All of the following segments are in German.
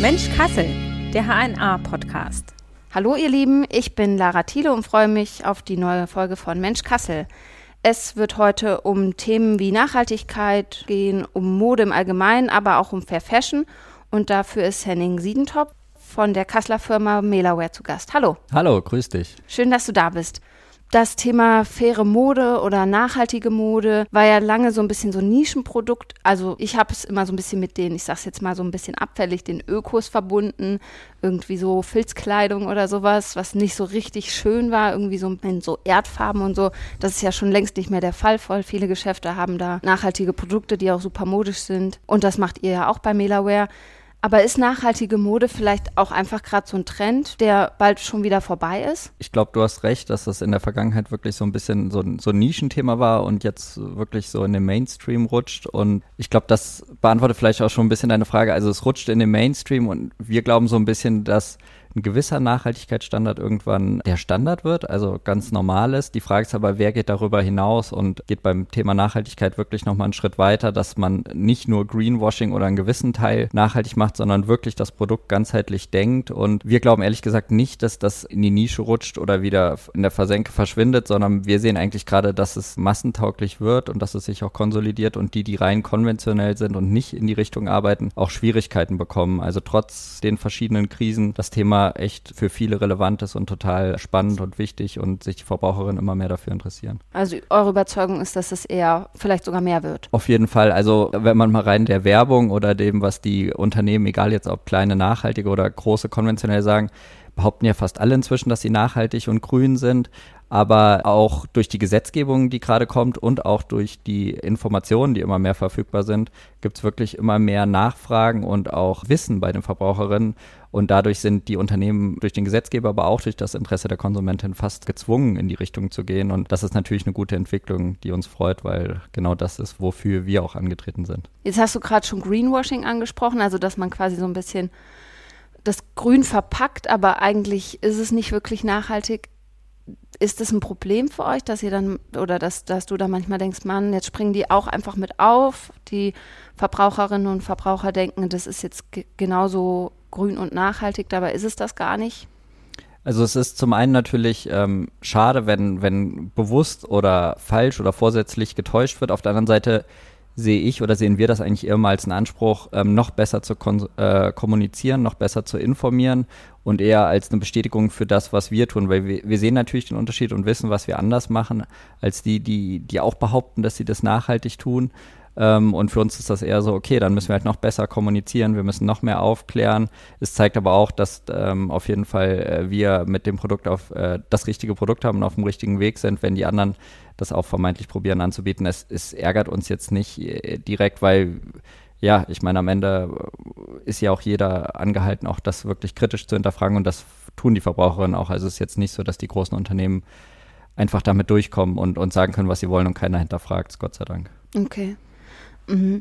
Mensch Kassel, der HNA-Podcast. Hallo ihr Lieben, ich bin Lara Thiele und freue mich auf die neue Folge von Mensch Kassel. Es wird heute um Themen wie Nachhaltigkeit gehen, um Mode im Allgemeinen, aber auch um Fair Fashion. Und dafür ist Henning Siedentop von der Kasseler Firma Melaware zu Gast. Hallo. Hallo, grüß dich. Schön, dass du da bist das Thema faire Mode oder nachhaltige Mode war ja lange so ein bisschen so ein Nischenprodukt. Also ich habe es immer so ein bisschen mit den, ich sag's jetzt mal so ein bisschen abfällig, den Ökos verbunden. Irgendwie so Filzkleidung oder sowas, was nicht so richtig schön war, irgendwie so in so Erdfarben und so. Das ist ja schon längst nicht mehr der Fall. Voll viele Geschäfte haben da nachhaltige Produkte, die auch super modisch sind. Und das macht ihr ja auch bei Melaware. Aber ist nachhaltige Mode vielleicht auch einfach gerade so ein Trend, der bald schon wieder vorbei ist? Ich glaube, du hast recht, dass das in der Vergangenheit wirklich so ein bisschen so ein, so ein Nischenthema war und jetzt wirklich so in den Mainstream rutscht. Und ich glaube, das beantwortet vielleicht auch schon ein bisschen deine Frage. Also es rutscht in den Mainstream und wir glauben so ein bisschen, dass ein gewisser Nachhaltigkeitsstandard irgendwann der Standard wird, also ganz normal ist. Die Frage ist aber, wer geht darüber hinaus und geht beim Thema Nachhaltigkeit wirklich nochmal einen Schritt weiter, dass man nicht nur Greenwashing oder einen gewissen Teil nachhaltig macht, sondern wirklich das Produkt ganzheitlich denkt. Und wir glauben ehrlich gesagt nicht, dass das in die Nische rutscht oder wieder in der Versenke verschwindet, sondern wir sehen eigentlich gerade, dass es massentauglich wird und dass es sich auch konsolidiert und die, die rein konventionell sind und nicht in die Richtung arbeiten, auch Schwierigkeiten bekommen. Also trotz den verschiedenen Krisen das Thema echt für viele relevant ist und total spannend und wichtig und sich die Verbraucherinnen immer mehr dafür interessieren. Also eure Überzeugung ist, dass es eher vielleicht sogar mehr wird? Auf jeden Fall. Also wenn man mal rein der Werbung oder dem, was die Unternehmen, egal jetzt ob kleine, nachhaltige oder große konventionell sagen, behaupten ja fast alle inzwischen, dass sie nachhaltig und grün sind aber auch durch die Gesetzgebung, die gerade kommt und auch durch die Informationen, die immer mehr verfügbar sind, gibt es wirklich immer mehr Nachfragen und auch Wissen bei den Verbraucherinnen. Und dadurch sind die Unternehmen durch den Gesetzgeber, aber auch durch das Interesse der Konsumentin fast gezwungen, in die Richtung zu gehen. Und das ist natürlich eine gute Entwicklung, die uns freut, weil genau das ist, wofür wir auch angetreten sind. Jetzt hast du gerade schon Greenwashing angesprochen, also dass man quasi so ein bisschen das Grün verpackt, aber eigentlich ist es nicht wirklich nachhaltig ist das ein Problem für euch, dass ihr dann oder dass, dass du da manchmal denkst, Mann, jetzt springen die auch einfach mit auf? Die Verbraucherinnen und Verbraucher denken, das ist jetzt genauso grün und nachhaltig, dabei ist es das gar nicht. Also es ist zum einen natürlich ähm, schade, wenn, wenn bewusst oder falsch oder vorsätzlich getäuscht wird. Auf der anderen Seite sehe ich oder sehen wir das eigentlich mal als einen Anspruch, ähm, noch besser zu äh, kommunizieren, noch besser zu informieren und eher als eine Bestätigung für das, was wir tun, weil wir, wir sehen natürlich den Unterschied und wissen, was wir anders machen, als die, die, die auch behaupten, dass sie das nachhaltig tun. Ähm, und für uns ist das eher so, okay, dann müssen wir halt noch besser kommunizieren, wir müssen noch mehr aufklären. Es zeigt aber auch, dass ähm, auf jeden Fall äh, wir mit dem Produkt auf äh, das richtige Produkt haben und auf dem richtigen Weg sind, wenn die anderen das auch vermeintlich probieren anzubieten. Es, es ärgert uns jetzt nicht äh, direkt, weil ja, ich meine, am Ende ist ja auch jeder angehalten, auch das wirklich kritisch zu hinterfragen und das tun die Verbraucherinnen auch. Also es ist jetzt nicht so, dass die großen Unternehmen einfach damit durchkommen und, und sagen können, was sie wollen und keiner hinterfragt, Gott sei Dank. Okay. Mhm.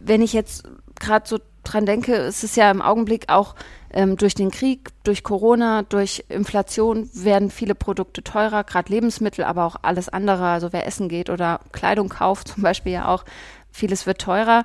Wenn ich jetzt gerade so dran denke, ist es ja im Augenblick auch ähm, durch den Krieg, durch Corona, durch Inflation werden viele Produkte teurer, gerade Lebensmittel, aber auch alles andere. Also wer essen geht oder Kleidung kauft zum Beispiel ja auch, vieles wird teurer.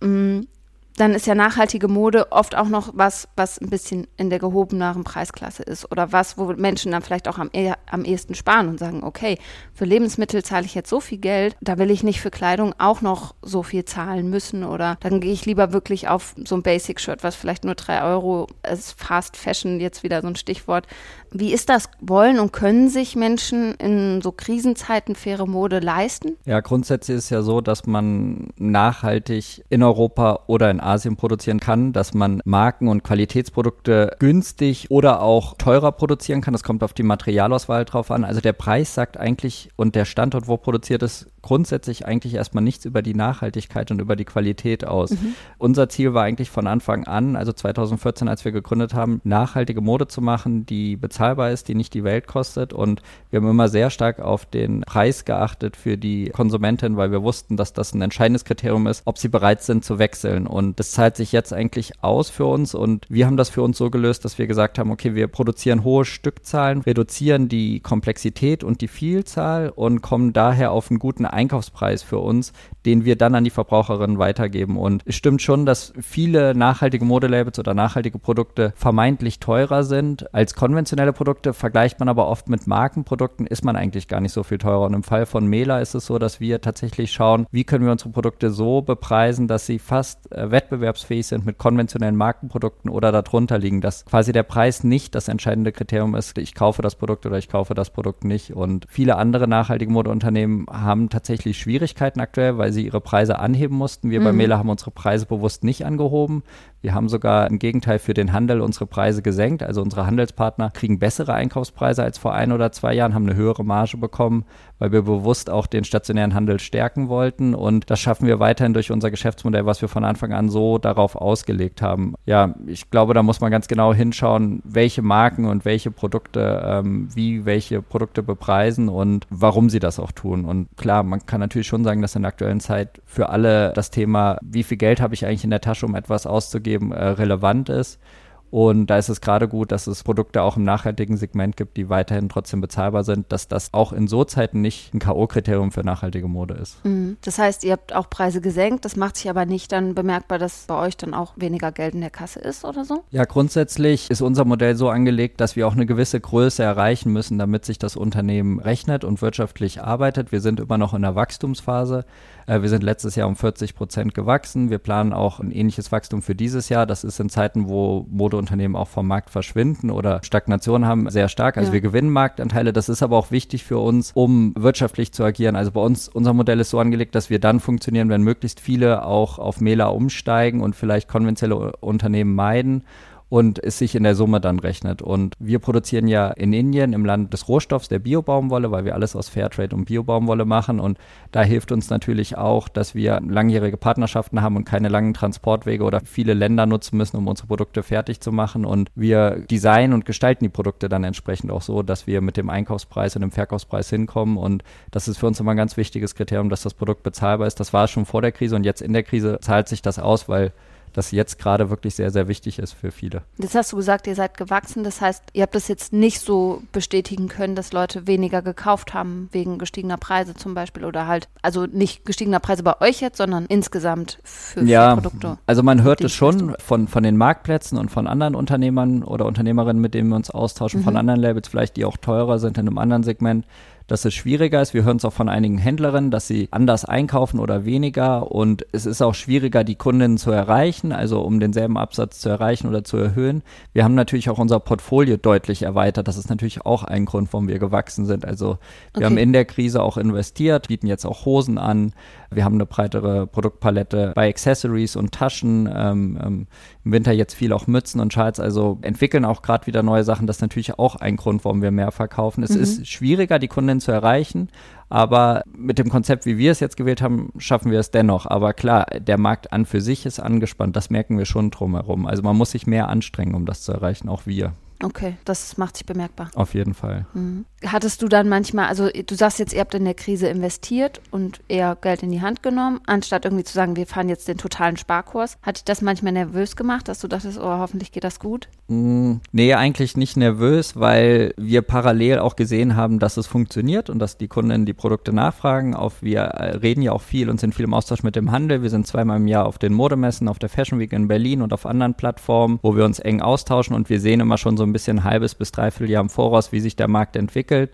Mhm dann ist ja nachhaltige Mode oft auch noch was, was ein bisschen in der gehobeneren Preisklasse ist oder was, wo Menschen dann vielleicht auch am, am ehesten sparen und sagen, okay, für Lebensmittel zahle ich jetzt so viel Geld, da will ich nicht für Kleidung auch noch so viel zahlen müssen oder dann gehe ich lieber wirklich auf so ein Basic-Shirt, was vielleicht nur drei Euro ist, Fast Fashion jetzt wieder so ein Stichwort. Wie ist das? Wollen und können sich Menschen in so Krisenzeiten faire Mode leisten? Ja, grundsätzlich ist es ja so, dass man nachhaltig in Europa oder in Asien produzieren kann, dass man Marken- und Qualitätsprodukte günstig oder auch teurer produzieren kann. Das kommt auf die Materialauswahl drauf an. Also der Preis sagt eigentlich und der Standort, wo produziert ist, grundsätzlich eigentlich erstmal nichts über die Nachhaltigkeit und über die Qualität aus. Mhm. Unser Ziel war eigentlich von Anfang an, also 2014, als wir gegründet haben, nachhaltige Mode zu machen, die bezahlbar ist, die nicht die Welt kostet. Und wir haben immer sehr stark auf den Preis geachtet für die Konsumentin, weil wir wussten, dass das ein entscheidendes Kriterium ist, ob sie bereit sind zu wechseln. Und das zahlt sich jetzt eigentlich aus für uns. Und wir haben das für uns so gelöst, dass wir gesagt haben, okay, wir produzieren hohe Stückzahlen, reduzieren die Komplexität und die Vielzahl und kommen daher auf einen guten Einkaufspreis für uns, den wir dann an die Verbraucherinnen weitergeben. Und es stimmt schon, dass viele nachhaltige Modelabels oder nachhaltige Produkte vermeintlich teurer sind als konventionelle Produkte. Vergleicht man aber oft mit Markenprodukten, ist man eigentlich gar nicht so viel teurer. Und im Fall von Mela ist es so, dass wir tatsächlich schauen, wie können wir unsere Produkte so bepreisen, dass sie fast äh, wettbewerbsfähig sind mit konventionellen Markenprodukten oder darunter liegen, dass quasi der Preis nicht das entscheidende Kriterium ist, ich kaufe das Produkt oder ich kaufe das Produkt nicht. Und viele andere nachhaltige Modeunternehmen haben tatsächlich Schwierigkeiten aktuell, weil sie ihre Preise anheben mussten. Wir mhm. bei Mela haben unsere Preise bewusst nicht angehoben. Wir haben sogar im Gegenteil für den Handel unsere Preise gesenkt. Also unsere Handelspartner kriegen bessere Einkaufspreise als vor ein oder zwei Jahren, haben eine höhere Marge bekommen, weil wir bewusst auch den stationären Handel stärken wollten. Und das schaffen wir weiterhin durch unser Geschäftsmodell, was wir von Anfang an so darauf ausgelegt haben. Ja, ich glaube, da muss man ganz genau hinschauen, welche Marken und welche Produkte, ähm, wie welche Produkte bepreisen und warum sie das auch tun. Und klar, man kann natürlich schon sagen, dass in der aktuellen Zeit für alle das Thema, wie viel Geld habe ich eigentlich in der Tasche, um etwas auszugeben, äh, relevant ist. Und da ist es gerade gut, dass es Produkte auch im nachhaltigen Segment gibt, die weiterhin trotzdem bezahlbar sind, dass das auch in so Zeiten nicht ein K.O.-Kriterium für nachhaltige Mode ist. Mhm. Das heißt, ihr habt auch Preise gesenkt. Das macht sich aber nicht dann bemerkbar, dass bei euch dann auch weniger Geld in der Kasse ist oder so? Ja, grundsätzlich ist unser Modell so angelegt, dass wir auch eine gewisse Größe erreichen müssen, damit sich das Unternehmen rechnet und wirtschaftlich arbeitet. Wir sind immer noch in der Wachstumsphase. Äh, wir sind letztes Jahr um 40 Prozent gewachsen. Wir planen auch ein ähnliches Wachstum für dieses Jahr. Das ist in Zeiten, wo Modeunternehmen auch vom Markt verschwinden oder Stagnation haben, sehr stark. Also ja. wir gewinnen Marktanteile. Das ist aber auch wichtig für uns, um wirtschaftlich zu agieren. Also bei uns, unser Modell ist so angelegt, dass wir dann funktionieren, wenn möglichst viele auch auf Mela umsteigen und vielleicht konventionelle Unternehmen meiden und es sich in der Summe dann rechnet. Und wir produzieren ja in Indien im Land des Rohstoffs der Biobaumwolle, weil wir alles aus Fairtrade und Biobaumwolle machen. Und da hilft uns natürlich auch, dass wir langjährige Partnerschaften haben und keine langen Transportwege oder viele Länder nutzen müssen, um unsere Produkte fertig zu machen. Und wir designen und gestalten die Produkte dann entsprechend auch so, dass wir mit dem Einkaufspreis und dem Verkaufspreis hinkommen. Und das ist für uns immer ein ganz wichtiges Kriterium, dass das Produkt bezahlbar ist. Das war schon vor der Krise und jetzt in der Krise zahlt sich das aus, weil das jetzt gerade wirklich sehr, sehr wichtig ist für viele. Jetzt hast du gesagt, ihr seid gewachsen. Das heißt, ihr habt das jetzt nicht so bestätigen können, dass Leute weniger gekauft haben wegen gestiegener Preise zum Beispiel oder halt, also nicht gestiegener Preise bei euch jetzt, sondern insgesamt für, ja, für Produkte. Also man hört es schon von, von den Marktplätzen und von anderen Unternehmern oder Unternehmerinnen, mit denen wir uns austauschen, mhm. von anderen Labels vielleicht, die auch teurer sind in einem anderen Segment, dass es schwieriger ist. Wir hören es auch von einigen Händlerinnen, dass sie anders einkaufen oder weniger und es ist auch schwieriger, die Kundinnen zu erreichen, also um denselben Absatz zu erreichen oder zu erhöhen. Wir haben natürlich auch unser Portfolio deutlich erweitert. Das ist natürlich auch ein Grund, warum wir gewachsen sind. Also wir okay. haben in der Krise auch investiert, bieten jetzt auch Hosen an. Wir haben eine breitere Produktpalette bei Accessories und Taschen. Ähm, ähm, Im Winter jetzt viel auch Mützen und Schals. Also entwickeln auch gerade wieder neue Sachen. Das ist natürlich auch ein Grund, warum wir mehr verkaufen. Es mhm. ist schwieriger, die Kunden zu erreichen. Aber mit dem Konzept, wie wir es jetzt gewählt haben, schaffen wir es dennoch. Aber klar, der Markt an für sich ist angespannt. Das merken wir schon drumherum. Also man muss sich mehr anstrengen, um das zu erreichen, auch wir. Okay, das macht sich bemerkbar. Auf jeden Fall. Mhm. Hattest du dann manchmal, also du sagst jetzt, ihr habt in der Krise investiert und eher Geld in die Hand genommen, anstatt irgendwie zu sagen, wir fahren jetzt den totalen Sparkurs. Hat dich das manchmal nervös gemacht, dass du dachtest, oh, hoffentlich geht das gut? Mm, nee, eigentlich nicht nervös, weil wir parallel auch gesehen haben, dass es funktioniert und dass die Kunden die Produkte nachfragen. Auf, wir äh, reden ja auch viel und sind viel im Austausch mit dem Handel. Wir sind zweimal im Jahr auf den Modemessen, auf der Fashion Week in Berlin und auf anderen Plattformen, wo wir uns eng austauschen und wir sehen immer schon so ein bisschen ein halbes bis dreiviertel Jahr im Voraus, wie sich der Markt entwickelt.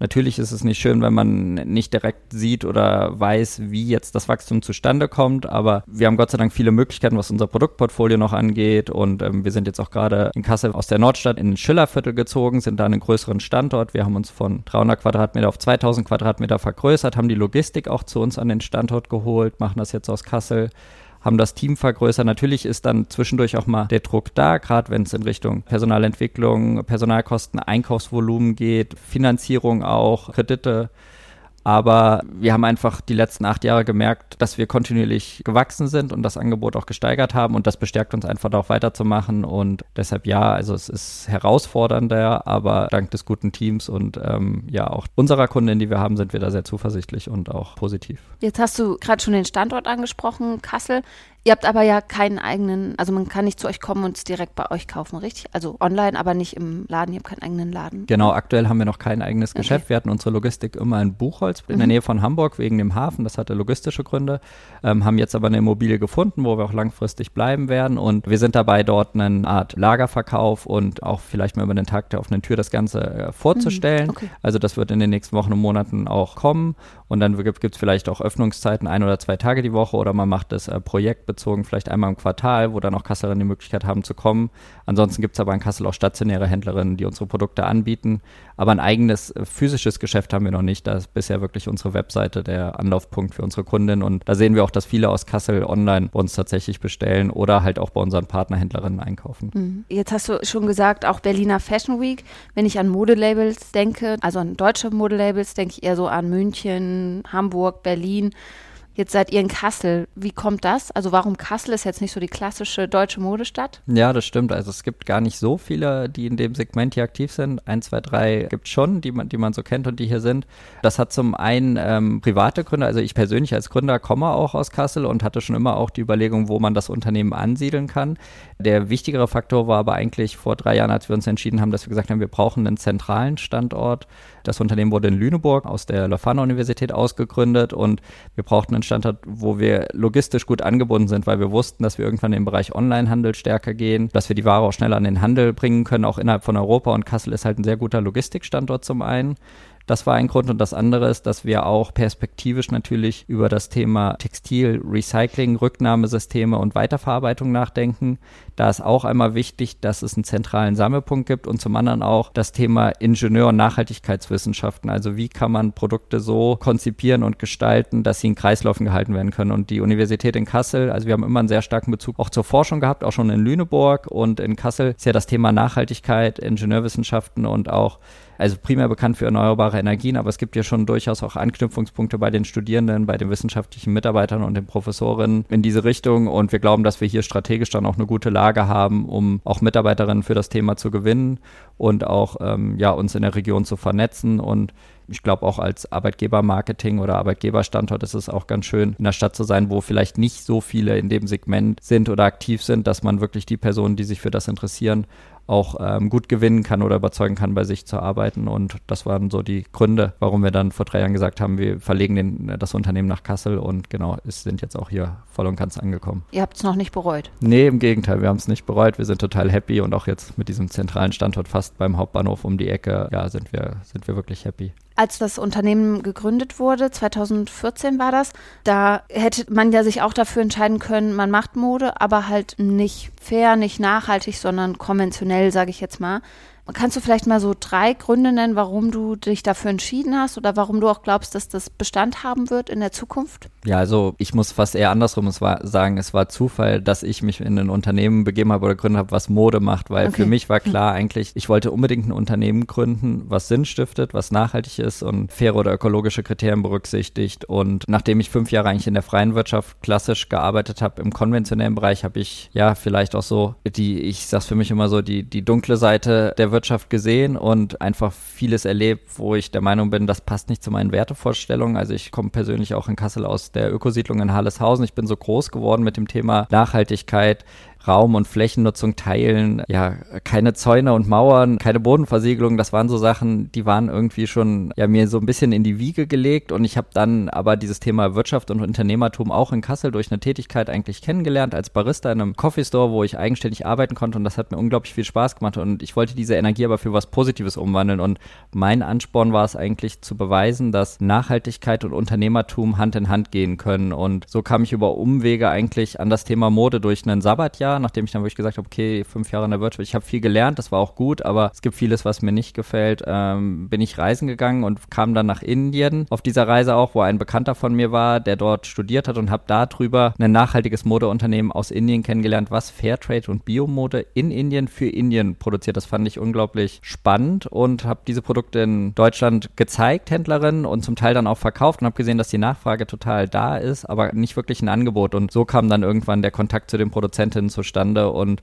Natürlich ist es nicht schön, wenn man nicht direkt sieht oder weiß, wie jetzt das Wachstum zustande kommt, aber wir haben Gott sei Dank viele Möglichkeiten, was unser Produktportfolio noch angeht und ähm, wir sind jetzt auch gerade in Kassel aus der Nordstadt in den Schillerviertel gezogen, sind da einen größeren Standort. Wir haben uns von 300 Quadratmeter auf 2000 Quadratmeter vergrößert, haben die Logistik auch zu uns an den Standort geholt, machen das jetzt aus Kassel haben das Team vergrößert. Natürlich ist dann zwischendurch auch mal der Druck da, gerade wenn es in Richtung Personalentwicklung, Personalkosten, Einkaufsvolumen geht, Finanzierung auch, Kredite. Aber wir haben einfach die letzten acht Jahre gemerkt, dass wir kontinuierlich gewachsen sind und das Angebot auch gesteigert haben und das bestärkt uns einfach darauf weiterzumachen und deshalb ja, also es ist herausfordernder, aber dank des guten Teams und ähm, ja auch unserer Kunden, die wir haben, sind wir da sehr zuversichtlich und auch positiv. Jetzt hast du gerade schon den Standort angesprochen, Kassel. Ihr habt aber ja keinen eigenen, also man kann nicht zu euch kommen und es direkt bei euch kaufen, richtig? Also online, aber nicht im Laden. Ihr habt keinen eigenen Laden. Genau, aktuell haben wir noch kein eigenes okay. Geschäft. Wir hatten unsere Logistik immer in Buchholz, in mhm. der Nähe von Hamburg, wegen dem Hafen. Das hatte logistische Gründe. Ähm, haben jetzt aber eine Immobilie gefunden, wo wir auch langfristig bleiben werden. Und wir sind dabei, dort eine Art Lagerverkauf und auch vielleicht mal über den Tag der offenen Tür das Ganze äh, vorzustellen. Mhm. Okay. Also das wird in den nächsten Wochen und Monaten auch kommen. Und dann gibt es vielleicht auch Öffnungszeiten, ein oder zwei Tage die Woche oder man macht es äh, projektbezogen, vielleicht einmal im Quartal, wo dann auch Kassel die Möglichkeit haben zu kommen. Ansonsten gibt es aber in Kassel auch stationäre Händlerinnen, die unsere Produkte anbieten. Aber ein eigenes äh, physisches Geschäft haben wir noch nicht. Da ist bisher wirklich unsere Webseite der Anlaufpunkt für unsere Kunden. Und da sehen wir auch, dass viele aus Kassel online bei uns tatsächlich bestellen oder halt auch bei unseren Partnerhändlerinnen einkaufen. Mhm. Jetzt hast du schon gesagt, auch Berliner Fashion Week. Wenn ich an Modelabels denke, also an deutsche Modelabels, denke ich eher so an München, Hamburg, Berlin. Jetzt seid ihr in Kassel. Wie kommt das? Also warum Kassel ist jetzt nicht so die klassische deutsche Modestadt? Ja, das stimmt. Also es gibt gar nicht so viele, die in dem Segment hier aktiv sind. Ein, zwei, drei gibt es schon, die man, die man so kennt und die hier sind. Das hat zum einen ähm, private Gründe. Also ich persönlich als Gründer komme auch aus Kassel und hatte schon immer auch die Überlegung, wo man das Unternehmen ansiedeln kann. Der wichtigere Faktor war aber eigentlich vor drei Jahren, als wir uns entschieden haben, dass wir gesagt haben, wir brauchen einen zentralen Standort. Das Unternehmen wurde in Lüneburg aus der Leuphana-Universität ausgegründet und wir brauchten einen Standort, wo wir logistisch gut angebunden sind, weil wir wussten, dass wir irgendwann im Bereich Onlinehandel stärker gehen, dass wir die Ware auch schneller an den Handel bringen können, auch innerhalb von Europa. Und Kassel ist halt ein sehr guter Logistikstandort zum einen. Das war ein Grund. Und das andere ist, dass wir auch perspektivisch natürlich über das Thema Textil, Recycling, Rücknahmesysteme und Weiterverarbeitung nachdenken. Da ist auch einmal wichtig, dass es einen zentralen Sammelpunkt gibt und zum anderen auch das Thema Ingenieur- und Nachhaltigkeitswissenschaften. Also wie kann man Produkte so konzipieren und gestalten, dass sie in Kreislaufen gehalten werden können. Und die Universität in Kassel, also wir haben immer einen sehr starken Bezug auch zur Forschung gehabt, auch schon in Lüneburg und in Kassel ist ja das Thema Nachhaltigkeit, Ingenieurwissenschaften und auch also primär bekannt für erneuerbare Energien, aber es gibt ja schon durchaus auch Anknüpfungspunkte bei den Studierenden, bei den wissenschaftlichen Mitarbeitern und den Professorinnen in diese Richtung. Und wir glauben, dass wir hier strategisch dann auch eine gute Lage haben, um auch Mitarbeiterinnen für das Thema zu gewinnen und auch ähm, ja, uns in der Region zu vernetzen. Und ich glaube auch als Arbeitgebermarketing oder Arbeitgeberstandort ist es auch ganz schön, in einer Stadt zu sein, wo vielleicht nicht so viele in dem Segment sind oder aktiv sind, dass man wirklich die Personen, die sich für das interessieren, auch ähm, gut gewinnen kann oder überzeugen kann, bei sich zu arbeiten. Und das waren so die Gründe, warum wir dann vor drei Jahren gesagt haben, wir verlegen den, das Unternehmen nach Kassel und genau, es sind jetzt auch hier voll und ganz angekommen. Ihr habt es noch nicht bereut? Nee, im Gegenteil, wir haben es nicht bereut. Wir sind total happy und auch jetzt mit diesem zentralen Standort fast beim Hauptbahnhof um die Ecke, ja, sind wir, sind wir wirklich happy als das Unternehmen gegründet wurde, 2014 war das, da hätte man ja sich auch dafür entscheiden können, man macht Mode, aber halt nicht fair, nicht nachhaltig, sondern konventionell, sage ich jetzt mal. Kannst du vielleicht mal so drei Gründe nennen, warum du dich dafür entschieden hast oder warum du auch glaubst, dass das Bestand haben wird in der Zukunft? Ja, also ich muss fast eher andersrum es war, sagen, es war Zufall, dass ich mich in ein Unternehmen begeben habe oder gründen habe, was Mode macht, weil okay. für mich war klar eigentlich, ich wollte unbedingt ein Unternehmen gründen, was Sinn stiftet, was nachhaltig ist und faire oder ökologische Kriterien berücksichtigt. Und nachdem ich fünf Jahre eigentlich in der freien Wirtschaft klassisch gearbeitet habe, im konventionellen Bereich, habe ich ja vielleicht auch so die, ich sag's für mich immer so, die, die dunkle Seite der Wirtschaft gesehen und einfach vieles erlebt, wo ich der Meinung bin, das passt nicht zu meinen Wertevorstellungen. Also ich komme persönlich auch in Kassel aus der Ökosiedlung in Halleshausen. Ich bin so groß geworden mit dem Thema Nachhaltigkeit. Raum- und Flächennutzung teilen, ja, keine Zäune und Mauern, keine Bodenversiegelung, das waren so Sachen, die waren irgendwie schon ja mir so ein bisschen in die Wiege gelegt. Und ich habe dann aber dieses Thema Wirtschaft und Unternehmertum auch in Kassel durch eine Tätigkeit eigentlich kennengelernt als Barista in einem Coffee Store, wo ich eigenständig arbeiten konnte. Und das hat mir unglaublich viel Spaß gemacht. Und ich wollte diese Energie aber für was Positives umwandeln. Und mein Ansporn war es eigentlich zu beweisen, dass Nachhaltigkeit und Unternehmertum Hand in Hand gehen können. Und so kam ich über Umwege eigentlich an das Thema Mode durch einen Sabbatjahr Jahr, nachdem ich dann wirklich gesagt habe, okay, fünf Jahre in der Wirtschaft, ich habe viel gelernt, das war auch gut, aber es gibt vieles, was mir nicht gefällt, ähm, bin ich reisen gegangen und kam dann nach Indien auf dieser Reise auch, wo ein Bekannter von mir war, der dort studiert hat und habe darüber ein nachhaltiges Modeunternehmen aus Indien kennengelernt, was Fairtrade und Biomode in Indien für Indien produziert. Das fand ich unglaublich spannend und habe diese Produkte in Deutschland gezeigt, Händlerinnen, und zum Teil dann auch verkauft und habe gesehen, dass die Nachfrage total da ist, aber nicht wirklich ein Angebot. Und so kam dann irgendwann der Kontakt zu den Produzentinnen, zu zustande und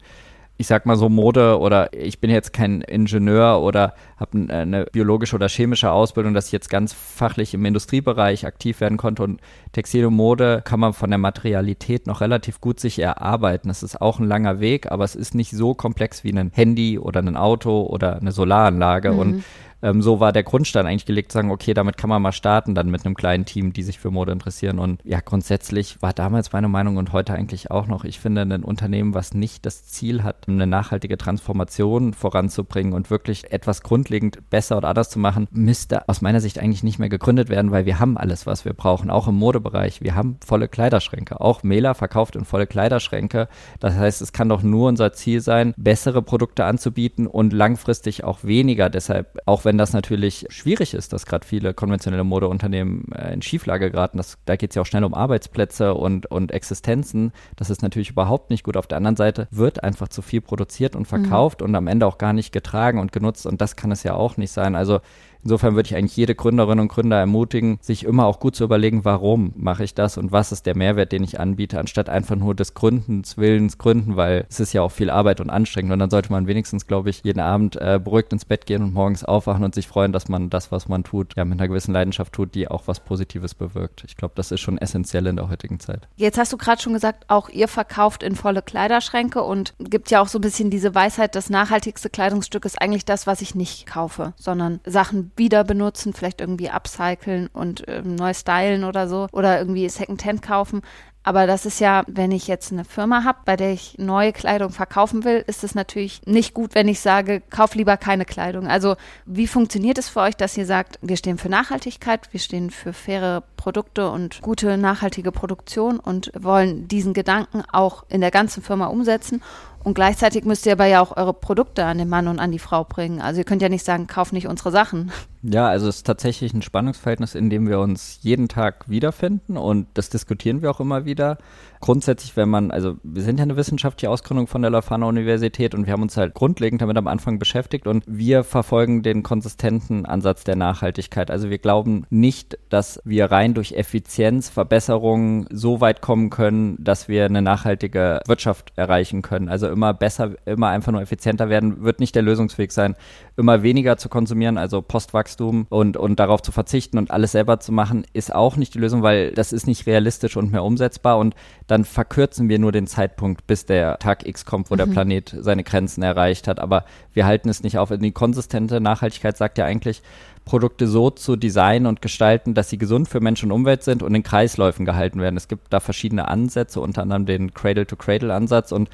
ich sag mal so Mode oder ich bin jetzt kein Ingenieur oder habe äh, eine biologische oder chemische Ausbildung, dass ich jetzt ganz fachlich im Industriebereich aktiv werden konnte und Textil und Mode kann man von der Materialität noch relativ gut sich erarbeiten. Das ist auch ein langer Weg, aber es ist nicht so komplex wie ein Handy oder ein Auto oder eine Solaranlage mhm. und ähm, so war der Grundstein eigentlich gelegt, sagen, okay, damit kann man mal starten, dann mit einem kleinen Team, die sich für Mode interessieren. Und ja, grundsätzlich war damals meine Meinung und heute eigentlich auch noch, ich finde, ein Unternehmen, was nicht das Ziel hat, eine nachhaltige Transformation voranzubringen und wirklich etwas grundlegend besser oder anders zu machen, müsste aus meiner Sicht eigentlich nicht mehr gegründet werden, weil wir haben alles, was wir brauchen, auch im Modebereich. Wir haben volle Kleiderschränke. Auch Mela verkauft in volle Kleiderschränke. Das heißt, es kann doch nur unser Ziel sein, bessere Produkte anzubieten und langfristig auch weniger. Deshalb, auch wenn das natürlich schwierig ist, dass gerade viele konventionelle Modeunternehmen äh, in Schieflage geraten, das, da geht es ja auch schnell um Arbeitsplätze und, und Existenzen. Das ist natürlich überhaupt nicht gut. Auf der anderen Seite wird einfach zu viel produziert und verkauft mhm. und am Ende auch gar nicht getragen und genutzt. Und das kann es ja auch nicht sein. Also Insofern würde ich eigentlich jede Gründerin und Gründer ermutigen, sich immer auch gut zu überlegen, warum mache ich das und was ist der Mehrwert, den ich anbiete, anstatt einfach nur des Gründens, Willens gründen, weil es ist ja auch viel Arbeit und anstrengend und dann sollte man wenigstens, glaube ich, jeden Abend äh, beruhigt ins Bett gehen und morgens aufwachen und sich freuen, dass man das, was man tut, ja mit einer gewissen Leidenschaft tut, die auch was Positives bewirkt. Ich glaube, das ist schon essentiell in der heutigen Zeit. Jetzt hast du gerade schon gesagt, auch ihr verkauft in volle Kleiderschränke und gibt ja auch so ein bisschen diese Weisheit, das nachhaltigste Kleidungsstück ist eigentlich das, was ich nicht kaufe, sondern Sachen wieder benutzen, vielleicht irgendwie upcyclen und äh, neu stylen oder so oder irgendwie Secondhand kaufen. Aber das ist ja, wenn ich jetzt eine Firma habe, bei der ich neue Kleidung verkaufen will, ist es natürlich nicht gut, wenn ich sage, kauf lieber keine Kleidung. Also wie funktioniert es für euch, dass ihr sagt, wir stehen für Nachhaltigkeit, wir stehen für faire Produkte und gute nachhaltige Produktion und wollen diesen Gedanken auch in der ganzen Firma umsetzen und gleichzeitig müsst ihr aber ja auch eure Produkte an den Mann und an die Frau bringen. Also ihr könnt ja nicht sagen, kauf nicht unsere Sachen. Ja, also es ist tatsächlich ein Spannungsverhältnis, in dem wir uns jeden Tag wiederfinden und das diskutieren wir auch immer wieder. Grundsätzlich, wenn man, also wir sind ja eine wissenschaftliche Ausgründung von der Leuphana Universität und wir haben uns halt grundlegend damit am Anfang beschäftigt und wir verfolgen den konsistenten Ansatz der Nachhaltigkeit. Also wir glauben nicht, dass wir rein durch Effizienzverbesserungen so weit kommen können, dass wir eine nachhaltige Wirtschaft erreichen können. Also immer besser, immer einfach nur effizienter werden, wird nicht der Lösungsweg sein. Immer weniger zu konsumieren, also Postwachstum und, und darauf zu verzichten und alles selber zu machen, ist auch nicht die Lösung, weil das ist nicht realistisch und mehr umsetzbar und dann verkürzen wir nur den Zeitpunkt, bis der Tag X kommt, wo mhm. der Planet seine Grenzen erreicht hat. Aber wir halten es nicht auf. Die konsistente Nachhaltigkeit sagt ja eigentlich, Produkte so zu designen und gestalten, dass sie gesund für Mensch und Umwelt sind und in Kreisläufen gehalten werden. Es gibt da verschiedene Ansätze, unter anderem den Cradle-to-Cradle-Ansatz und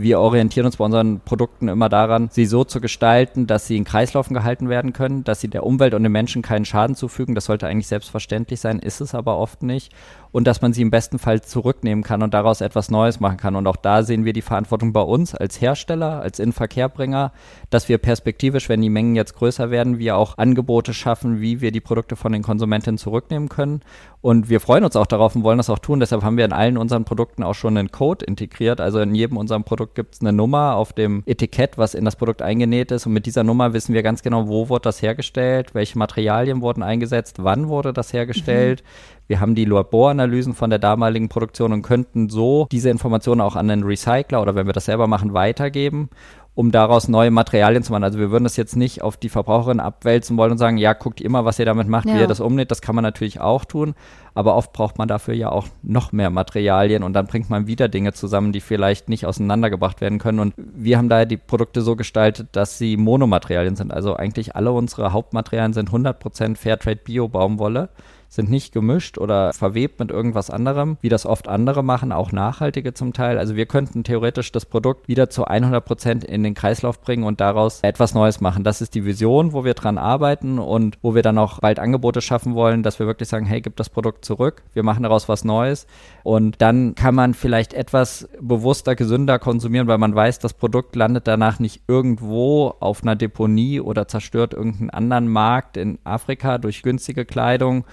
wir orientieren uns bei unseren Produkten immer daran, sie so zu gestalten, dass sie in Kreislaufen gehalten werden können, dass sie der Umwelt und den Menschen keinen Schaden zufügen. Das sollte eigentlich selbstverständlich sein, ist es aber oft nicht. Und dass man sie im besten Fall zurücknehmen kann und daraus etwas Neues machen kann. Und auch da sehen wir die Verantwortung bei uns als Hersteller, als Inverkehrbringer, dass wir perspektivisch, wenn die Mengen jetzt größer werden, wir auch Angebote schaffen, wie wir die Produkte von den Konsumentinnen zurücknehmen können. Und wir freuen uns auch darauf und wollen das auch tun. Deshalb haben wir in allen unseren Produkten auch schon einen Code integriert. Also in jedem unserem Produkt Produkt gibt es eine Nummer auf dem Etikett, was in das Produkt eingenäht ist. Und mit dieser Nummer wissen wir ganz genau, wo wurde das hergestellt, welche Materialien wurden eingesetzt, wann wurde das hergestellt. Mhm. Wir haben die Laboranalysen von der damaligen Produktion und könnten so diese Informationen auch an den Recycler oder wenn wir das selber machen, weitergeben um daraus neue Materialien zu machen. Also wir würden das jetzt nicht auf die Verbraucherin abwälzen wollen und sagen, ja, guckt immer, was ihr damit macht, ja. wie ihr das umnäht. Das kann man natürlich auch tun, aber oft braucht man dafür ja auch noch mehr Materialien und dann bringt man wieder Dinge zusammen, die vielleicht nicht auseinandergebracht werden können. Und wir haben daher die Produkte so gestaltet, dass sie Monomaterialien sind. Also eigentlich alle unsere Hauptmaterialien sind 100% Fairtrade Bio Baumwolle sind nicht gemischt oder verwebt mit irgendwas anderem, wie das oft andere machen, auch nachhaltige zum Teil. Also wir könnten theoretisch das Produkt wieder zu 100 Prozent in den Kreislauf bringen und daraus etwas Neues machen. Das ist die Vision, wo wir dran arbeiten und wo wir dann auch bald Angebote schaffen wollen, dass wir wirklich sagen, hey, gib das Produkt zurück, wir machen daraus was Neues und dann kann man vielleicht etwas bewusster, gesünder konsumieren, weil man weiß, das Produkt landet danach nicht irgendwo auf einer Deponie oder zerstört irgendeinen anderen Markt in Afrika durch günstige Kleidung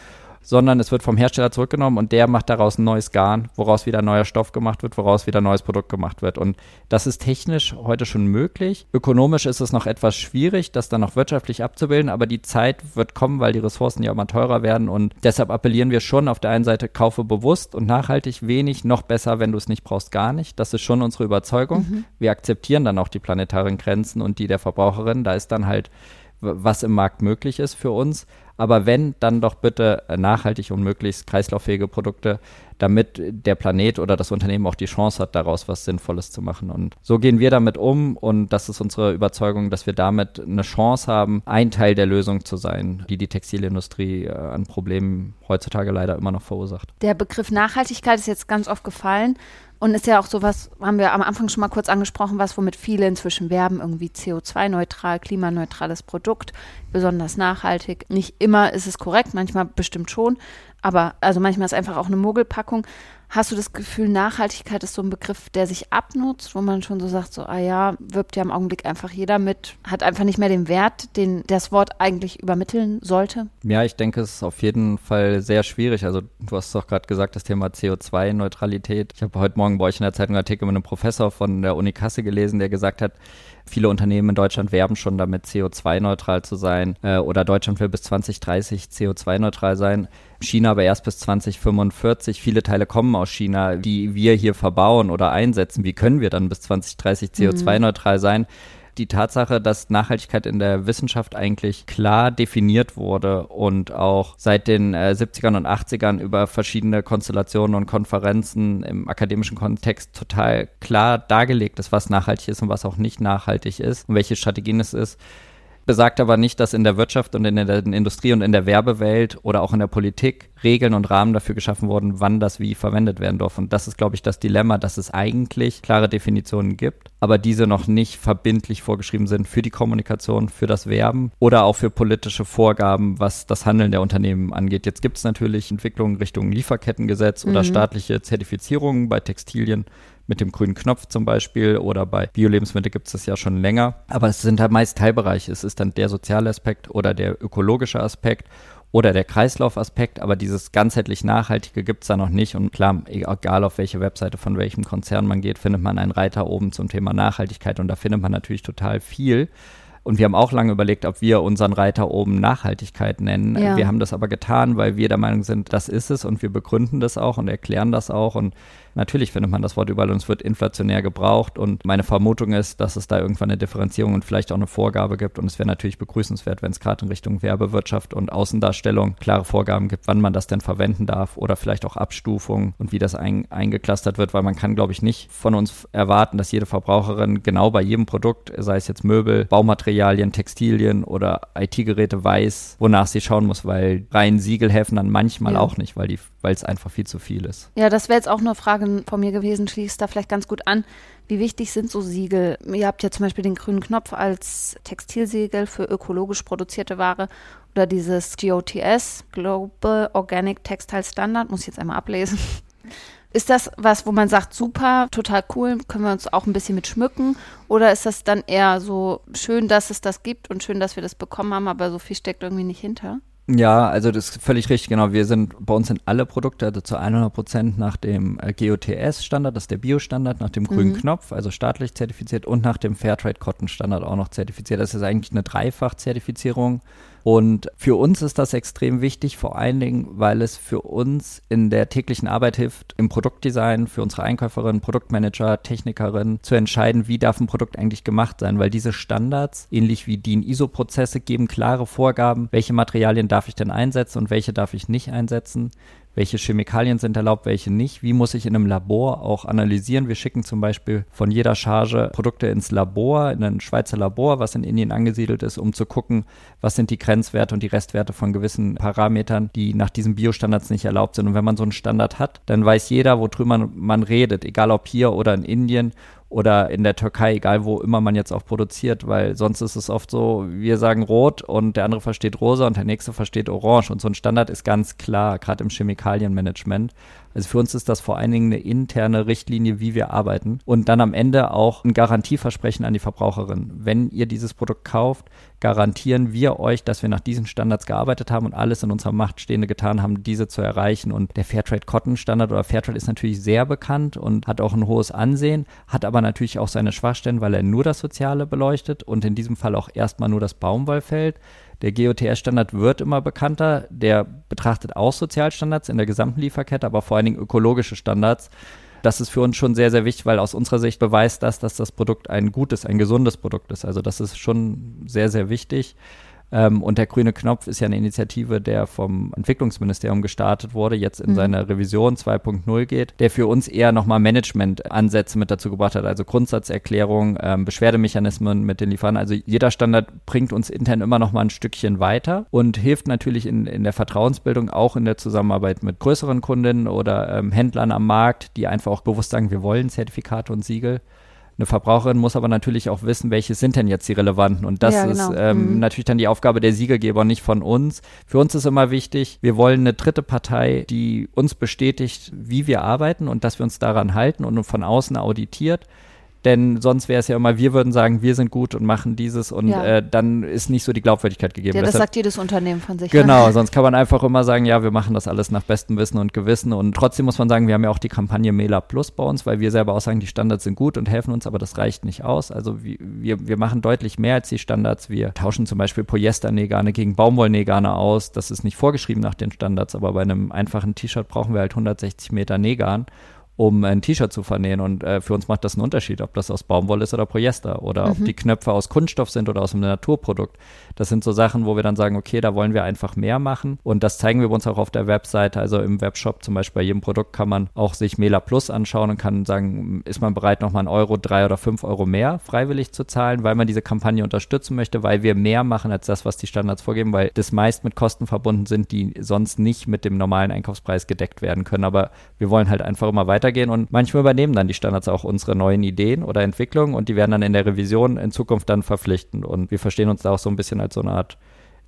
sondern es wird vom Hersteller zurückgenommen und der macht daraus ein neues Garn, woraus wieder neuer Stoff gemacht wird, woraus wieder neues Produkt gemacht wird. Und das ist technisch heute schon möglich. Ökonomisch ist es noch etwas schwierig, das dann noch wirtschaftlich abzubilden, aber die Zeit wird kommen, weil die Ressourcen ja immer teurer werden und deshalb appellieren wir schon auf der einen Seite, kaufe bewusst und nachhaltig wenig, noch besser, wenn du es nicht brauchst, gar nicht. Das ist schon unsere Überzeugung. Mhm. Wir akzeptieren dann auch die planetaren Grenzen und die der Verbraucherin. Da ist dann halt was im Markt möglich ist für uns. Aber wenn, dann doch bitte nachhaltig und möglichst kreislauffähige Produkte, damit der Planet oder das Unternehmen auch die Chance hat, daraus was Sinnvolles zu machen. Und so gehen wir damit um und das ist unsere Überzeugung, dass wir damit eine Chance haben, ein Teil der Lösung zu sein, die die Textilindustrie äh, an Problemen heutzutage leider immer noch verursacht. Der Begriff Nachhaltigkeit ist jetzt ganz oft gefallen. Und ist ja auch sowas, haben wir am Anfang schon mal kurz angesprochen, was womit viele inzwischen werben, irgendwie CO2-neutral, klimaneutrales Produkt, besonders nachhaltig. Nicht immer ist es korrekt, manchmal bestimmt schon, aber also manchmal ist einfach auch eine Mogelpackung. Hast du das Gefühl, Nachhaltigkeit ist so ein Begriff, der sich abnutzt, wo man schon so sagt, so, ah ja, wirbt ja im Augenblick einfach jeder mit, hat einfach nicht mehr den Wert, den das Wort eigentlich übermitteln sollte? Ja, ich denke, es ist auf jeden Fall sehr schwierig. Also du hast doch gerade gesagt, das Thema CO2-Neutralität. Ich habe heute Morgen bei euch in der Zeitung einen Artikel mit einem Professor von der Uni Kasse gelesen, der gesagt hat, Viele Unternehmen in Deutschland werben schon damit, CO2-neutral zu sein äh, oder Deutschland will bis 2030 CO2-neutral sein. China aber erst bis 2045. Viele Teile kommen aus China, die wir hier verbauen oder einsetzen. Wie können wir dann bis 2030 CO2-neutral sein? die Tatsache, dass Nachhaltigkeit in der Wissenschaft eigentlich klar definiert wurde und auch seit den äh, 70ern und 80ern über verschiedene Konstellationen und Konferenzen im akademischen Kontext total klar dargelegt ist, was nachhaltig ist und was auch nicht nachhaltig ist und welche Strategien es ist besagt aber nicht, dass in der Wirtschaft und in der Industrie und in der Werbewelt oder auch in der Politik Regeln und Rahmen dafür geschaffen wurden, wann das wie verwendet werden darf. Und das ist, glaube ich, das Dilemma, dass es eigentlich klare Definitionen gibt, aber diese noch nicht verbindlich vorgeschrieben sind für die Kommunikation, für das Werben oder auch für politische Vorgaben, was das Handeln der Unternehmen angeht. Jetzt gibt es natürlich Entwicklungen Richtung Lieferkettengesetz mhm. oder staatliche Zertifizierungen bei Textilien mit dem grünen Knopf zum Beispiel oder bei Bio-Lebensmitteln gibt es das ja schon länger. Aber es sind halt meist Teilbereiche. Es ist dann der soziale Aspekt oder der ökologische Aspekt oder der Kreislaufaspekt, aber dieses ganzheitlich Nachhaltige gibt es da noch nicht. Und klar, egal auf welche Webseite von welchem Konzern man geht, findet man einen Reiter oben zum Thema Nachhaltigkeit und da findet man natürlich total viel. Und wir haben auch lange überlegt, ob wir unseren Reiter oben Nachhaltigkeit nennen. Ja. Wir haben das aber getan, weil wir der Meinung sind, das ist es und wir begründen das auch und erklären das auch. Und natürlich findet man das Wort überall und es wird inflationär gebraucht. Und meine Vermutung ist, dass es da irgendwann eine Differenzierung und vielleicht auch eine Vorgabe gibt. Und es wäre natürlich begrüßenswert, wenn es gerade in Richtung Werbewirtschaft und Außendarstellung klare Vorgaben gibt, wann man das denn verwenden darf oder vielleicht auch Abstufungen und wie das ein, eingeklustert wird, weil man kann, glaube ich, nicht von uns erwarten, dass jede Verbraucherin genau bei jedem Produkt, sei es jetzt Möbel, Baumaterial, Materialien, Textilien oder IT-Geräte weiß, wonach sie schauen muss, weil rein Siegel helfen dann manchmal ja. auch nicht, weil es einfach viel zu viel ist. Ja, das wäre jetzt auch eine Frage von mir gewesen, schließt da vielleicht ganz gut an. Wie wichtig sind so Siegel? Ihr habt ja zum Beispiel den grünen Knopf als Textilsiegel für ökologisch produzierte Ware oder dieses GOTS, Global Organic Textile Standard, muss ich jetzt einmal ablesen. Ist das was, wo man sagt, super, total cool, können wir uns auch ein bisschen mit schmücken? Oder ist das dann eher so schön, dass es das gibt und schön, dass wir das bekommen haben, aber so viel steckt irgendwie nicht hinter? Ja, also das ist völlig richtig, genau. Wir sind, bei uns sind alle Produkte also zu 100 Prozent nach dem äh, GOTS-Standard, das ist der Bio-Standard, nach dem mhm. grünen Knopf, also staatlich zertifiziert und nach dem Fairtrade Cotton Standard auch noch zertifiziert. Das ist eigentlich eine Dreifach-Zertifizierung und für uns ist das extrem wichtig, vor allen Dingen, weil es für uns in der täglichen Arbeit hilft, im Produktdesign, für unsere Einkäuferinnen, Produktmanager, Technikerinnen zu entscheiden, wie darf ein Produkt eigentlich gemacht sein, weil diese Standards, ähnlich wie die in ISO-Prozesse, geben klare Vorgaben, welche Materialien darf ich denn einsetzen und welche darf ich nicht einsetzen welche Chemikalien sind erlaubt, welche nicht, wie muss ich in einem Labor auch analysieren. Wir schicken zum Beispiel von jeder Charge Produkte ins Labor, in ein Schweizer Labor, was in Indien angesiedelt ist, um zu gucken, was sind die Grenzwerte und die Restwerte von gewissen Parametern, die nach diesen Biostandards nicht erlaubt sind. Und wenn man so einen Standard hat, dann weiß jeder, worüber man, man redet, egal ob hier oder in Indien oder in der Türkei, egal wo immer man jetzt auch produziert, weil sonst ist es oft so, wir sagen rot und der andere versteht rosa und der nächste versteht orange und so ein Standard ist ganz klar, gerade im Chemikalienmanagement. Also für uns ist das vor allen Dingen eine interne Richtlinie, wie wir arbeiten und dann am Ende auch ein Garantieversprechen an die Verbraucherin. Wenn ihr dieses Produkt kauft, garantieren wir euch, dass wir nach diesen Standards gearbeitet haben und alles in unserer Macht Stehende getan haben, diese zu erreichen. Und der Fairtrade Cotton Standard oder Fairtrade ist natürlich sehr bekannt und hat auch ein hohes Ansehen, hat aber natürlich auch seine Schwachstellen, weil er nur das Soziale beleuchtet und in diesem Fall auch erstmal nur das Baumwollfeld. Der GOTS-Standard wird immer bekannter. Der betrachtet auch Sozialstandards in der gesamten Lieferkette, aber vor allen Dingen ökologische Standards. Das ist für uns schon sehr, sehr wichtig, weil aus unserer Sicht beweist das, dass das Produkt ein gutes, ein gesundes Produkt ist. Also das ist schon sehr, sehr wichtig. Ähm, und der grüne Knopf ist ja eine Initiative, der vom Entwicklungsministerium gestartet wurde, jetzt in mhm. seine Revision 2.0 geht, der für uns eher nochmal Management-Ansätze mit dazu gebracht hat, also Grundsatzerklärung, ähm, Beschwerdemechanismen mit den Lieferanten. Also jeder Standard bringt uns intern immer nochmal ein Stückchen weiter und hilft natürlich in, in der Vertrauensbildung, auch in der Zusammenarbeit mit größeren Kundinnen oder ähm, Händlern am Markt, die einfach auch bewusst sagen, wir wollen Zertifikate und Siegel. Eine Verbraucherin muss aber natürlich auch wissen, welche sind denn jetzt die relevanten. Und das ja, genau. ist ähm, mhm. natürlich dann die Aufgabe der Siegelgeber, nicht von uns. Für uns ist immer wichtig, wir wollen eine dritte Partei, die uns bestätigt, wie wir arbeiten und dass wir uns daran halten und von außen auditiert denn sonst wäre es ja immer, wir würden sagen, wir sind gut und machen dieses und ja. äh, dann ist nicht so die Glaubwürdigkeit gegeben. Ja, das Deshalb, sagt jedes Unternehmen von sich. Genau, sonst kann man einfach immer sagen, ja, wir machen das alles nach bestem Wissen und Gewissen und trotzdem muss man sagen, wir haben ja auch die Kampagne Mela Plus bei uns, weil wir selber auch sagen, die Standards sind gut und helfen uns, aber das reicht nicht aus. Also wir, wir machen deutlich mehr als die Standards. Wir tauschen zum Beispiel Polyester-Negane gegen Baumwollnegane aus. Das ist nicht vorgeschrieben nach den Standards, aber bei einem einfachen T-Shirt brauchen wir halt 160 Meter Negan um ein T-Shirt zu vernähen. Und äh, für uns macht das einen Unterschied, ob das aus Baumwolle ist oder Polyester oder mhm. ob die Knöpfe aus Kunststoff sind oder aus einem Naturprodukt. Das sind so Sachen, wo wir dann sagen, okay, da wollen wir einfach mehr machen. Und das zeigen wir uns auch auf der Webseite. Also im Webshop zum Beispiel bei jedem Produkt kann man auch sich Mela Plus anschauen und kann sagen, ist man bereit, nochmal einen Euro, drei oder fünf Euro mehr freiwillig zu zahlen, weil man diese Kampagne unterstützen möchte, weil wir mehr machen als das, was die Standards vorgeben, weil das meist mit Kosten verbunden sind, die sonst nicht mit dem normalen Einkaufspreis gedeckt werden können. Aber wir wollen halt einfach immer weiter weitergehen und manchmal übernehmen dann die Standards auch unsere neuen Ideen oder Entwicklungen und die werden dann in der Revision in Zukunft dann verpflichtend und wir verstehen uns da auch so ein bisschen als so eine Art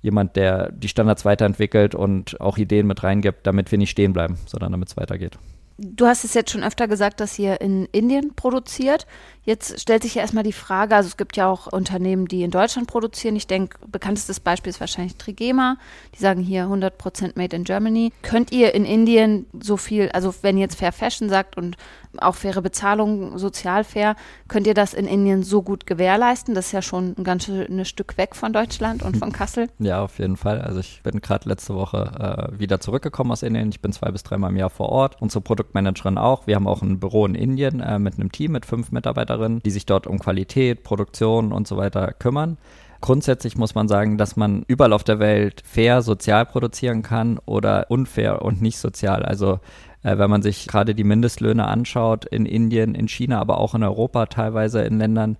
jemand, der die Standards weiterentwickelt und auch Ideen mit reingibt, damit wir nicht stehen bleiben, sondern damit es weitergeht. Du hast es jetzt schon öfter gesagt, dass ihr in Indien produziert. Jetzt stellt sich ja erstmal die Frage, also es gibt ja auch Unternehmen, die in Deutschland produzieren. Ich denke, bekanntestes Beispiel ist wahrscheinlich Trigema. Die sagen hier 100% made in Germany. Könnt ihr in Indien so viel, also wenn ihr jetzt Fair Fashion sagt und auch faire Bezahlung, sozial fair. Könnt ihr das in Indien so gut gewährleisten? Das ist ja schon ein ganz schönes Stück weg von Deutschland und von Kassel. Ja, auf jeden Fall. Also ich bin gerade letzte Woche äh, wieder zurückgekommen aus Indien. Ich bin zwei bis dreimal im Jahr vor Ort. Unsere Produktmanagerin auch. Wir haben auch ein Büro in Indien äh, mit einem Team mit fünf Mitarbeiterinnen, die sich dort um Qualität, Produktion und so weiter kümmern. Grundsätzlich muss man sagen, dass man überall auf der Welt fair sozial produzieren kann oder unfair und nicht sozial. Also äh, wenn man sich gerade die Mindestlöhne anschaut in Indien, in China, aber auch in Europa, teilweise in Ländern,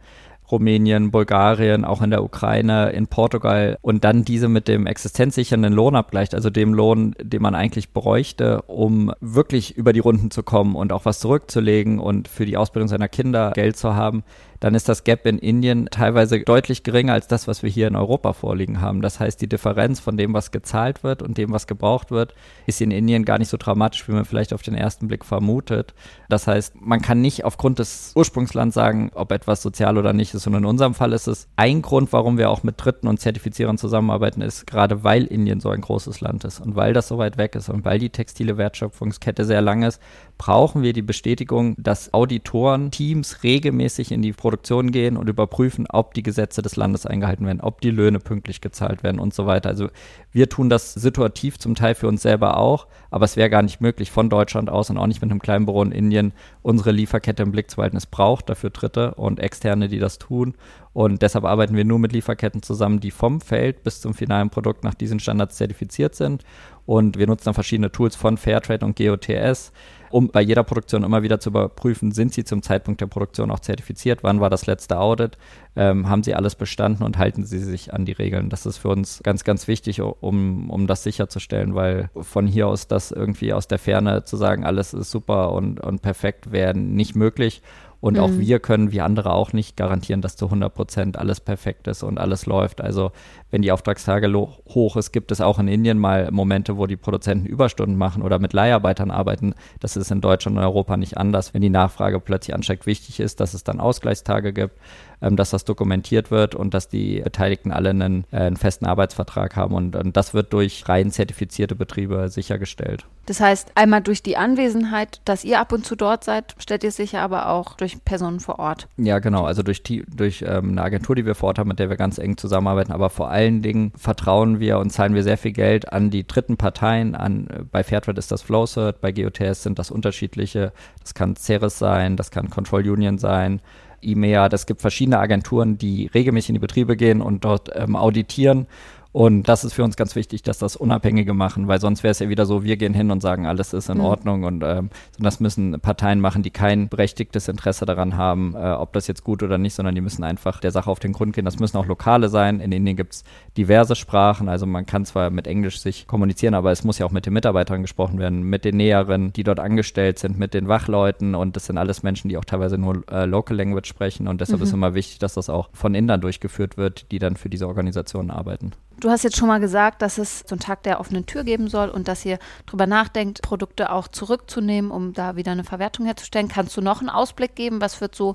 Rumänien, Bulgarien, auch in der Ukraine, in Portugal und dann diese mit dem existenzsichernden Lohn abgleicht, also dem Lohn, den man eigentlich bräuchte, um wirklich über die Runden zu kommen und auch was zurückzulegen und für die Ausbildung seiner Kinder Geld zu haben, dann ist das Gap in Indien teilweise deutlich geringer als das, was wir hier in Europa vorliegen haben. Das heißt, die Differenz von dem, was gezahlt wird und dem, was gebraucht wird, ist in Indien gar nicht so dramatisch, wie man vielleicht auf den ersten Blick vermutet. Das heißt, man kann nicht aufgrund des Ursprungslands sagen, ob etwas sozial oder nicht ist. Und in unserem Fall ist es ein Grund, warum wir auch mit Dritten und Zertifizierern zusammenarbeiten, ist gerade weil Indien so ein großes Land ist und weil das so weit weg ist und weil die textile Wertschöpfungskette sehr lang ist, brauchen wir die Bestätigung, dass Auditoren, Teams regelmäßig in die Produktion gehen und überprüfen, ob die Gesetze des Landes eingehalten werden, ob die Löhne pünktlich gezahlt werden und so weiter. Also wir tun das situativ zum Teil für uns selber auch, aber es wäre gar nicht möglich von Deutschland aus und auch nicht mit einem kleinen Büro in Indien unsere Lieferkette im Blick zu halten. Es braucht dafür Dritte und Externe, die das tun. Und deshalb arbeiten wir nur mit Lieferketten zusammen, die vom Feld bis zum finalen Produkt nach diesen Standards zertifiziert sind. Und wir nutzen dann verschiedene Tools von Fairtrade und GOTS um bei jeder Produktion immer wieder zu überprüfen, sind sie zum Zeitpunkt der Produktion auch zertifiziert, wann war das letzte Audit, ähm, haben sie alles bestanden und halten sie sich an die Regeln. Das ist für uns ganz, ganz wichtig, um, um das sicherzustellen, weil von hier aus das irgendwie aus der Ferne zu sagen, alles ist super und, und perfekt, wäre nicht möglich. Und Mhm. auch wir können, wie andere auch nicht garantieren, dass zu 100 Prozent alles perfekt ist und alles läuft. Also wenn die Auftragstage hoch ist, gibt es auch in Indien mal Momente, wo die Produzenten Überstunden machen oder mit Leiharbeitern arbeiten. Das ist in Deutschland und Europa nicht anders. Wenn die Nachfrage plötzlich ansteigt, wichtig ist, dass es dann Ausgleichstage gibt, ähm, dass das dokumentiert wird und dass die Beteiligten alle einen, äh, einen festen Arbeitsvertrag haben. Und, und das wird durch rein zertifizierte Betriebe sichergestellt. Das heißt, einmal durch die Anwesenheit, dass ihr ab und zu dort seid, stellt ihr sicher, aber auch durch Personen vor Ort. Ja, genau. Also durch, die, durch ähm, eine Agentur, die wir vor Ort haben, mit der wir ganz eng zusammenarbeiten. Aber vor allen Dingen vertrauen wir und zahlen wir sehr viel Geld an die dritten Parteien. An, äh, bei Fairtrade ist das Flowcert, bei GOTS sind das unterschiedliche. Das kann Ceres sein, das kann Control Union sein. IMEA, das gibt verschiedene Agenturen, die regelmäßig in die Betriebe gehen und dort ähm, auditieren. Und das ist für uns ganz wichtig, dass das Unabhängige machen, weil sonst wäre es ja wieder so, wir gehen hin und sagen, alles ist in Mhm. Ordnung und ähm, das müssen Parteien machen, die kein berechtigtes Interesse daran haben, äh, ob das jetzt gut oder nicht, sondern die müssen einfach der Sache auf den Grund gehen. Das müssen auch Lokale sein. In Indien gibt es diverse Sprachen, also man kann zwar mit Englisch sich kommunizieren, aber es muss ja auch mit den Mitarbeitern gesprochen werden, mit den Näheren, die dort angestellt sind, mit den Wachleuten und das sind alles Menschen, die auch teilweise nur äh, Local Language sprechen und deshalb Mhm. ist immer wichtig, dass das auch von Indern durchgeführt wird, die dann für diese Organisationen arbeiten. Du hast jetzt schon mal gesagt, dass es so einen Tag der offenen Tür geben soll und dass ihr drüber nachdenkt, Produkte auch zurückzunehmen, um da wieder eine Verwertung herzustellen. Kannst du noch einen Ausblick geben? Was wird so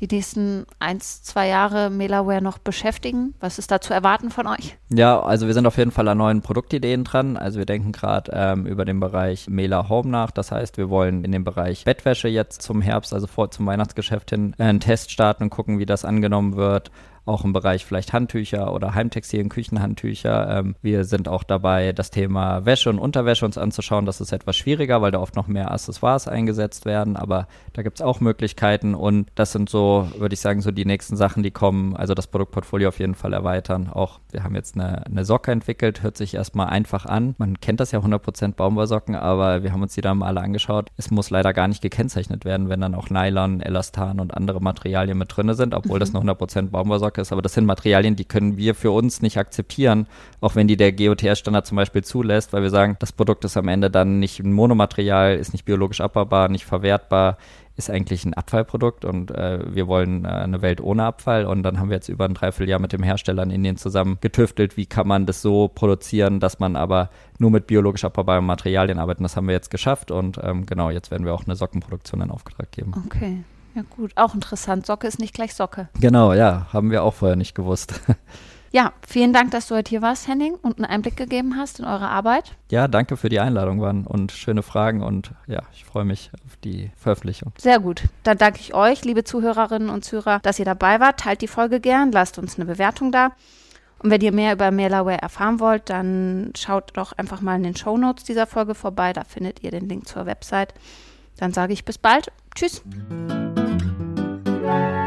die nächsten eins, zwei Jahre Mailaware noch beschäftigen? Was ist da zu erwarten von euch? Ja, also wir sind auf jeden Fall an neuen Produktideen dran. Also wir denken gerade ähm, über den Bereich Mela Home nach. Das heißt, wir wollen in dem Bereich Bettwäsche jetzt zum Herbst, also vor zum Weihnachtsgeschäft hin, einen Test starten und gucken, wie das angenommen wird. Auch im Bereich vielleicht Handtücher oder Heimtextilien, Küchenhandtücher. Ähm, wir sind auch dabei, das Thema Wäsche und Unterwäsche uns anzuschauen. Das ist etwas schwieriger, weil da oft noch mehr Accessoires eingesetzt werden. Aber da gibt es auch Möglichkeiten. Und das sind so, würde ich sagen, so die nächsten Sachen, die kommen. Also das Produktportfolio auf jeden Fall erweitern. Auch wir haben jetzt eine, eine Socke entwickelt. Hört sich erstmal einfach an. Man kennt das ja 100% Baumwollsocken, aber wir haben uns die da mal alle angeschaut. Es muss leider gar nicht gekennzeichnet werden, wenn dann auch Nylon, Elastan und andere Materialien mit drin sind, obwohl das eine 100% Baumwollsocke ist. Aber das sind Materialien, die können wir für uns nicht akzeptieren, auch wenn die der GOTS-Standard zum Beispiel zulässt, weil wir sagen, das Produkt ist am Ende dann nicht ein Monomaterial, ist nicht biologisch abbaubar, nicht verwertbar, ist eigentlich ein Abfallprodukt und äh, wir wollen äh, eine Welt ohne Abfall und dann haben wir jetzt über ein Dreivierteljahr mit dem Hersteller in Indien zusammen getüftelt, wie kann man das so produzieren, dass man aber nur mit biologisch abbaubaren Materialien arbeitet. Das haben wir jetzt geschafft und ähm, genau, jetzt werden wir auch eine Sockenproduktion in Auftrag geben. Okay. Ja, gut. Auch interessant. Socke ist nicht gleich Socke. Genau, ja, haben wir auch vorher nicht gewusst. Ja, vielen Dank, dass du heute hier warst, Henning, und einen Einblick gegeben hast in eure Arbeit. Ja, danke für die Einladung, waren und schöne Fragen und ja, ich freue mich auf die Veröffentlichung. Sehr gut. Dann danke ich euch, liebe Zuhörerinnen und Zuhörer, dass ihr dabei wart. Teilt die Folge gern, lasst uns eine Bewertung da. Und wenn ihr mehr über Mailaware erfahren wollt, dann schaut doch einfach mal in den Show Notes dieser Folge vorbei. Da findet ihr den Link zur Website. Dann sage ich bis bald. Tschüss. Bye.